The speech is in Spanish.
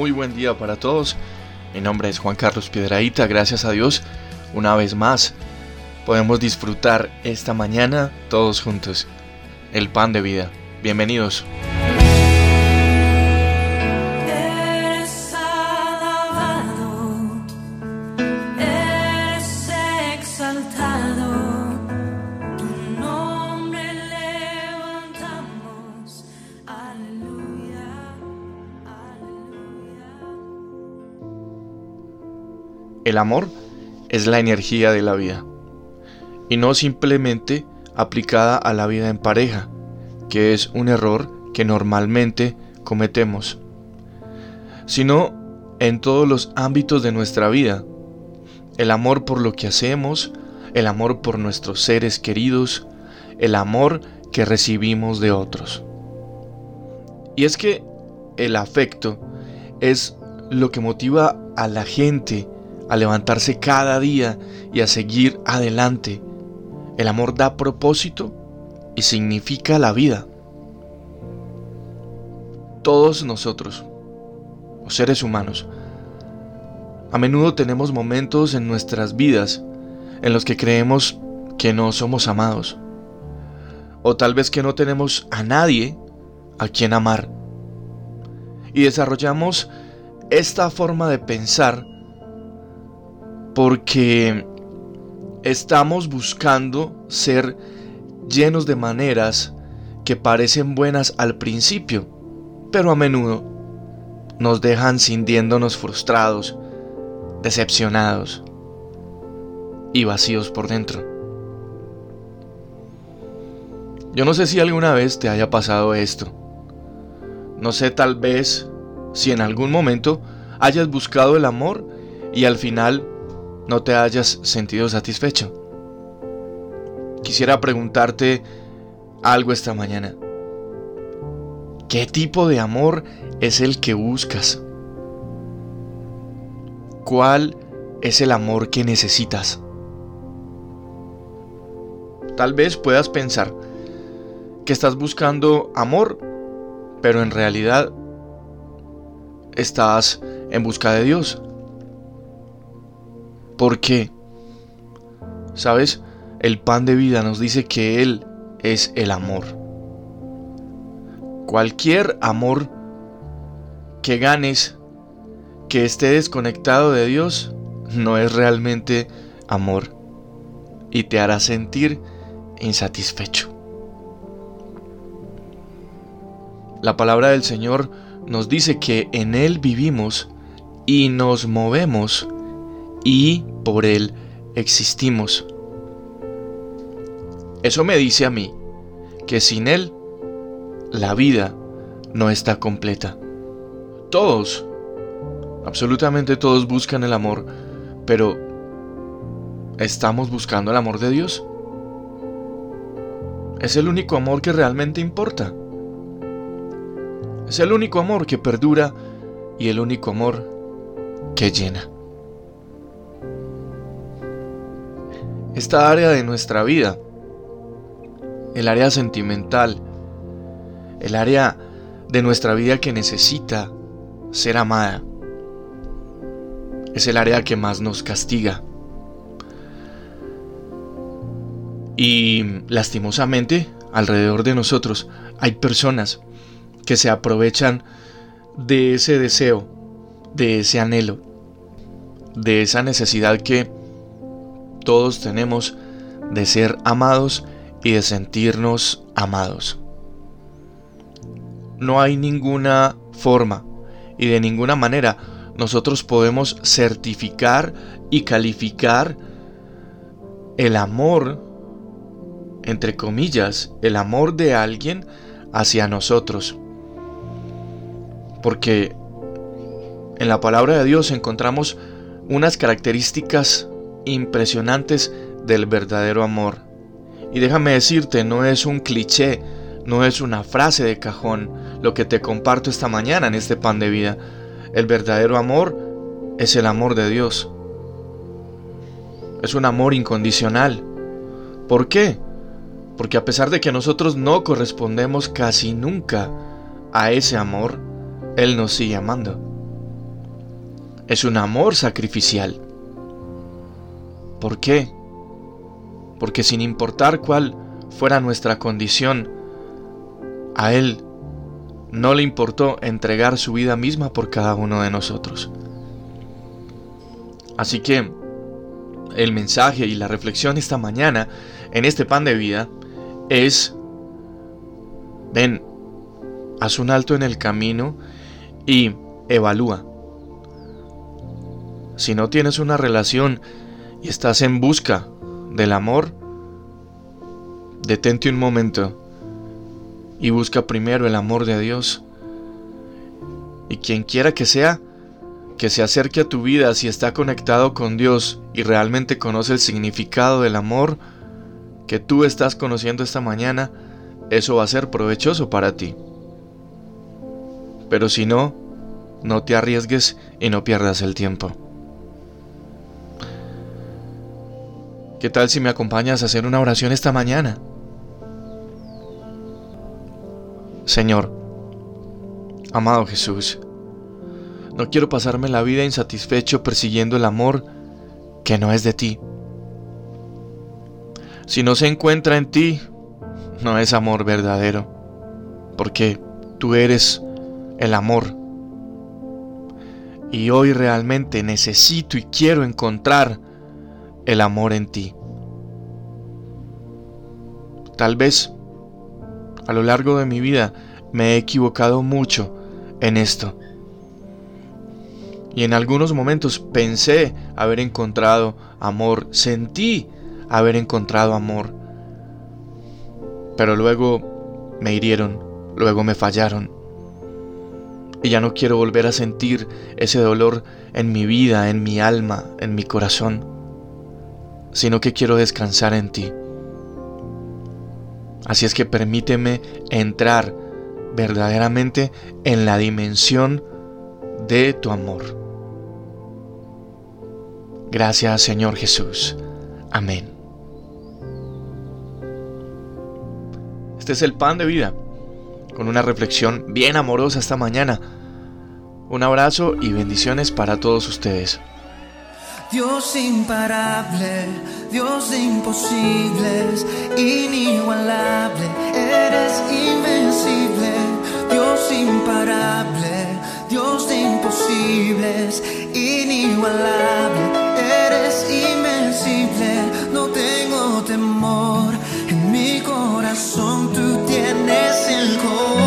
Muy buen día para todos. Mi nombre es Juan Carlos Piedraíta. Gracias a Dios, una vez más, podemos disfrutar esta mañana todos juntos. El pan de vida. Bienvenidos. El amor es la energía de la vida y no simplemente aplicada a la vida en pareja, que es un error que normalmente cometemos, sino en todos los ámbitos de nuestra vida. El amor por lo que hacemos, el amor por nuestros seres queridos, el amor que recibimos de otros. Y es que el afecto es lo que motiva a la gente a levantarse cada día y a seguir adelante. El amor da propósito y significa la vida. Todos nosotros, los seres humanos, a menudo tenemos momentos en nuestras vidas en los que creemos que no somos amados. O tal vez que no tenemos a nadie a quien amar. Y desarrollamos esta forma de pensar porque estamos buscando ser llenos de maneras que parecen buenas al principio, pero a menudo nos dejan sintiéndonos frustrados, decepcionados y vacíos por dentro. Yo no sé si alguna vez te haya pasado esto. No sé tal vez si en algún momento hayas buscado el amor y al final no te hayas sentido satisfecho. Quisiera preguntarte algo esta mañana. ¿Qué tipo de amor es el que buscas? ¿Cuál es el amor que necesitas? Tal vez puedas pensar que estás buscando amor, pero en realidad estás en busca de Dios. Porque, ¿sabes? El pan de vida nos dice que Él es el amor. Cualquier amor que ganes que esté desconectado de Dios no es realmente amor y te hará sentir insatisfecho. La palabra del Señor nos dice que en Él vivimos y nos movemos y por Él existimos. Eso me dice a mí que sin Él la vida no está completa. Todos, absolutamente todos buscan el amor, pero ¿estamos buscando el amor de Dios? Es el único amor que realmente importa. Es el único amor que perdura y el único amor que llena. Esta área de nuestra vida, el área sentimental, el área de nuestra vida que necesita ser amada, es el área que más nos castiga. Y lastimosamente, alrededor de nosotros hay personas que se aprovechan de ese deseo, de ese anhelo, de esa necesidad que todos tenemos de ser amados y de sentirnos amados. No hay ninguna forma y de ninguna manera nosotros podemos certificar y calificar el amor, entre comillas, el amor de alguien hacia nosotros. Porque en la palabra de Dios encontramos unas características impresionantes del verdadero amor. Y déjame decirte, no es un cliché, no es una frase de cajón lo que te comparto esta mañana en este pan de vida. El verdadero amor es el amor de Dios. Es un amor incondicional. ¿Por qué? Porque a pesar de que nosotros no correspondemos casi nunca a ese amor, Él nos sigue amando. es un amor sacrificial. ¿Por qué? Porque sin importar cuál fuera nuestra condición, a Él no le importó entregar su vida misma por cada uno de nosotros. Así que el mensaje y la reflexión esta mañana en este pan de vida es, ven, haz un alto en el camino y evalúa. Si no tienes una relación y estás en busca del amor, detente un momento y busca primero el amor de Dios. Y quien quiera que sea, que se acerque a tu vida si está conectado con Dios y realmente conoce el significado del amor que tú estás conociendo esta mañana, eso va a ser provechoso para ti. Pero si no, no te arriesgues y no pierdas el tiempo. ¿Qué tal si me acompañas a hacer una oración esta mañana? Señor, amado Jesús, no quiero pasarme la vida insatisfecho persiguiendo el amor que no es de ti. Si no se encuentra en ti, no es amor verdadero, porque tú eres el amor. Y hoy realmente necesito y quiero encontrar el amor en ti. Tal vez a lo largo de mi vida me he equivocado mucho en esto. Y en algunos momentos pensé haber encontrado amor, sentí haber encontrado amor. Pero luego me hirieron, luego me fallaron. Y ya no quiero volver a sentir ese dolor en mi vida, en mi alma, en mi corazón, sino que quiero descansar en ti. Así es que permíteme entrar verdaderamente en la dimensión de tu amor. Gracias Señor Jesús. Amén. Este es el pan de vida, con una reflexión bien amorosa esta mañana. Un abrazo y bendiciones para todos ustedes. Dios imparable, Dios de imposibles, inigualable, eres invencible. Dios imparable, Dios de imposibles, inigualable, eres invencible. No tengo temor, en mi corazón tú tienes el corazón.